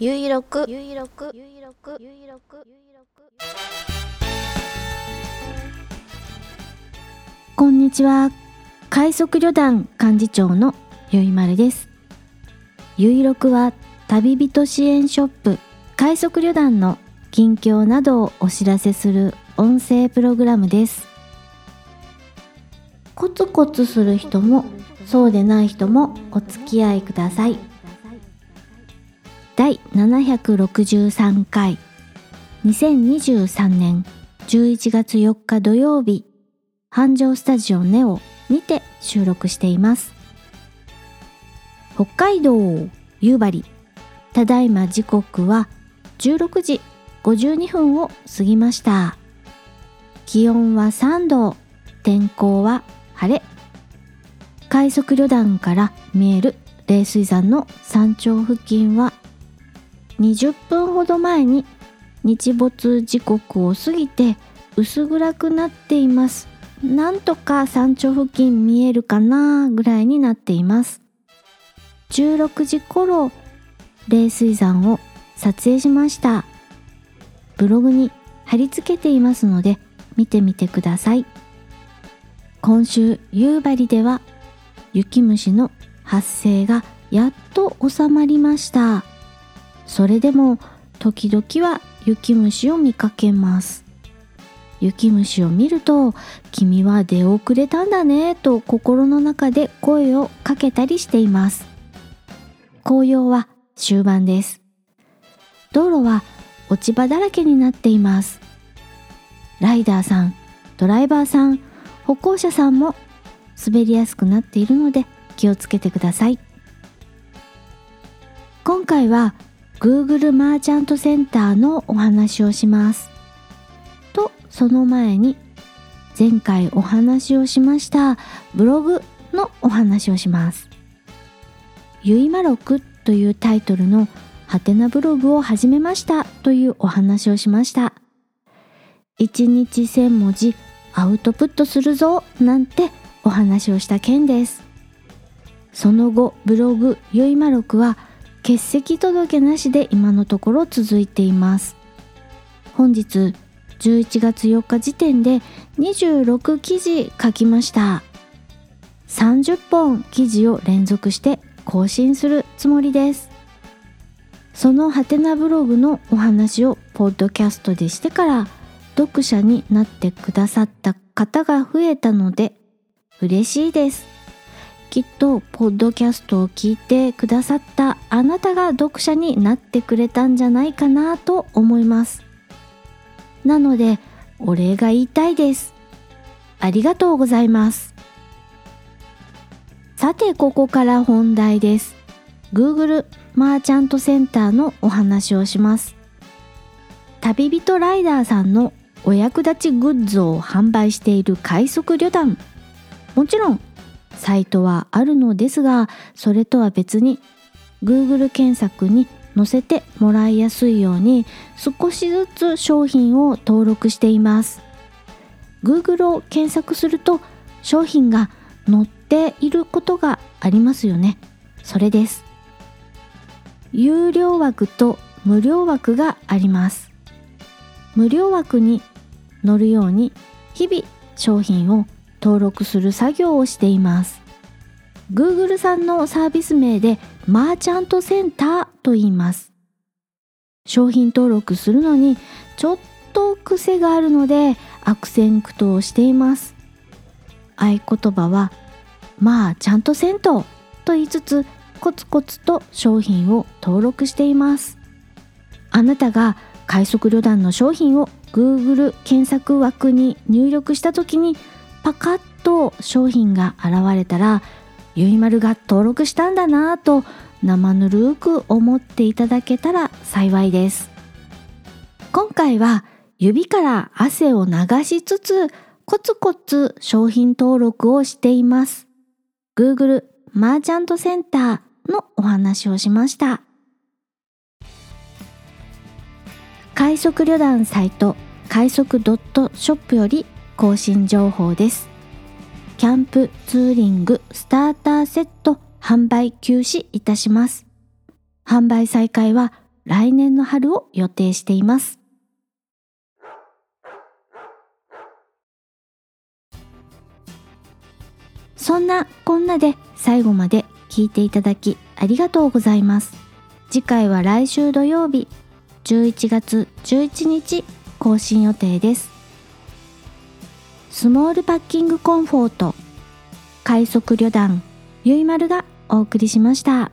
ゆいろくゆいろくゆいろくゆいろくゆいろくこんにちは。快速旅団幹事長のゆいまるです。ゆいろくは旅人支援ショップ快速旅団の近況などをお知らせする音声プログラムです。コツコツする人もそうでない人もお付き合いください。第763回。2023年11月4日土曜日繁盛スタジオネオにて収録しています。北海道夕張ただいま時刻は16時52分を過ぎました。気温は3度天候は晴れ。快速旅団から見える冷水山の山頂付近は20分ほど前に日没時刻を過ぎて薄暗くなっています。なんとか山頂付近見えるかなぐらいになっています。16時頃冷水山を撮影しました。ブログに貼り付けていますので見てみてください。今週夕張では雪虫の発生がやっと収まりました。それでも時々は雪虫を見かけます。雪虫を見ると君は出遅れたんだねと心の中で声をかけたりしています。紅葉は終盤です。道路は落ち葉だらけになっています。ライダーさんドライバーさん歩行者さんも滑りやすくなっているので気をつけてください。今回は Google マーチャントセンターのお話をします。とその前に前回お話をしましたブログのお話をします。ゆいまろくというタイトルのハテナブログを始めましたというお話をしました。1日1000文字アウトプットするぞなんてお話をした件です。その後ブログゆいまろくは欠席届なしで今のところ続いています。本日11月4日時点で26記事書きました。30本記事を連続して更新するつもりです。そのハテナブログのお話をポッドキャストでしてから読者になってくださった方が増えたので嬉しいです。きっとポッドキャストを聞いてくださったあなたが読者になってくれたんじゃないかなと思います。なのでお礼が言いたいです。ありがとうございます。さてここから本題です。Google マーチャントセンターのお話をします。旅人ライダーさんのお役立ちグッズを販売している快速旅団。もちろんサイトはあるのですがそれとは別に Google 検索に載せてもらいやすいように少しずつ商品を登録しています。Google を検索すると商品が載っていることがありますよね。それです。有料枠と無料枠があります。無料枠に載るように日々商品を登録する作業をしています。Google さんのサービス名でマーチャントセンターと言います。商品登録するのにちょっと癖があるので悪戦苦闘しています。合言葉はまあちゃんとせんとと言いつつコツコツと商品を登録しています。あなたが快速旅団の商品を Google 検索枠に入力した時にパカッと商品が現れたらゆいまるが登録したんだなぁと生ぬるく思っていただけたら幸いです。今回は指から汗を流しつつコツコツ商品登録をしています。Google マーチャントセンターのお話をしました。快速旅団サイト快速ドットショップより更新情報です。キャンプツーリングスターターセット販売休止いたします。販売再開は来年の春を予定しています。そんなこんなで最後まで聞いていただきありがとうございます。次回は来週土曜日11月11日更新予定です。スモールパッキングコンフォート快速旅団ゆいまるがお送りしました。